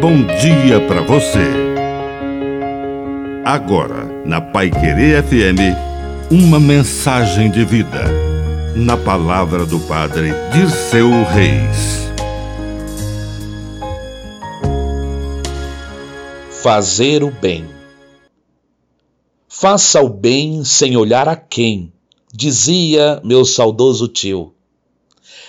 bom dia para você. Agora, na Pai Querer FM, uma mensagem de vida. Na palavra do Padre Dirceu Reis. Fazer o bem. Faça o bem sem olhar a quem, dizia meu saudoso tio.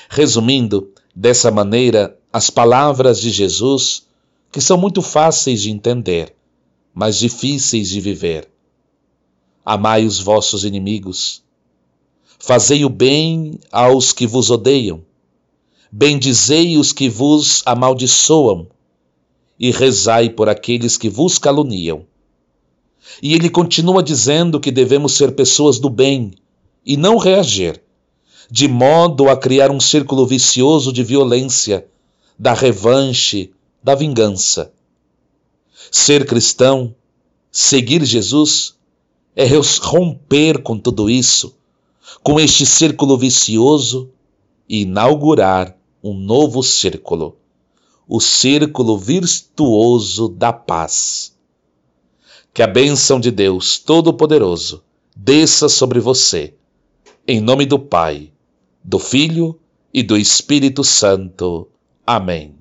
Resumindo, dessa maneira, as palavras de Jesus que são muito fáceis de entender, mas difíceis de viver. Amai os vossos inimigos. Fazei o bem aos que vos odeiam. Bendizei os que vos amaldiçoam. E rezai por aqueles que vos caluniam. E ele continua dizendo que devemos ser pessoas do bem e não reagir, de modo a criar um círculo vicioso de violência, da revanche, da vingança. Ser cristão, seguir Jesus, é romper com tudo isso, com este círculo vicioso e inaugurar um novo círculo, o círculo virtuoso da paz. Que a bênção de Deus Todo-Poderoso desça sobre você, em nome do Pai, do Filho e do Espírito Santo. Amém.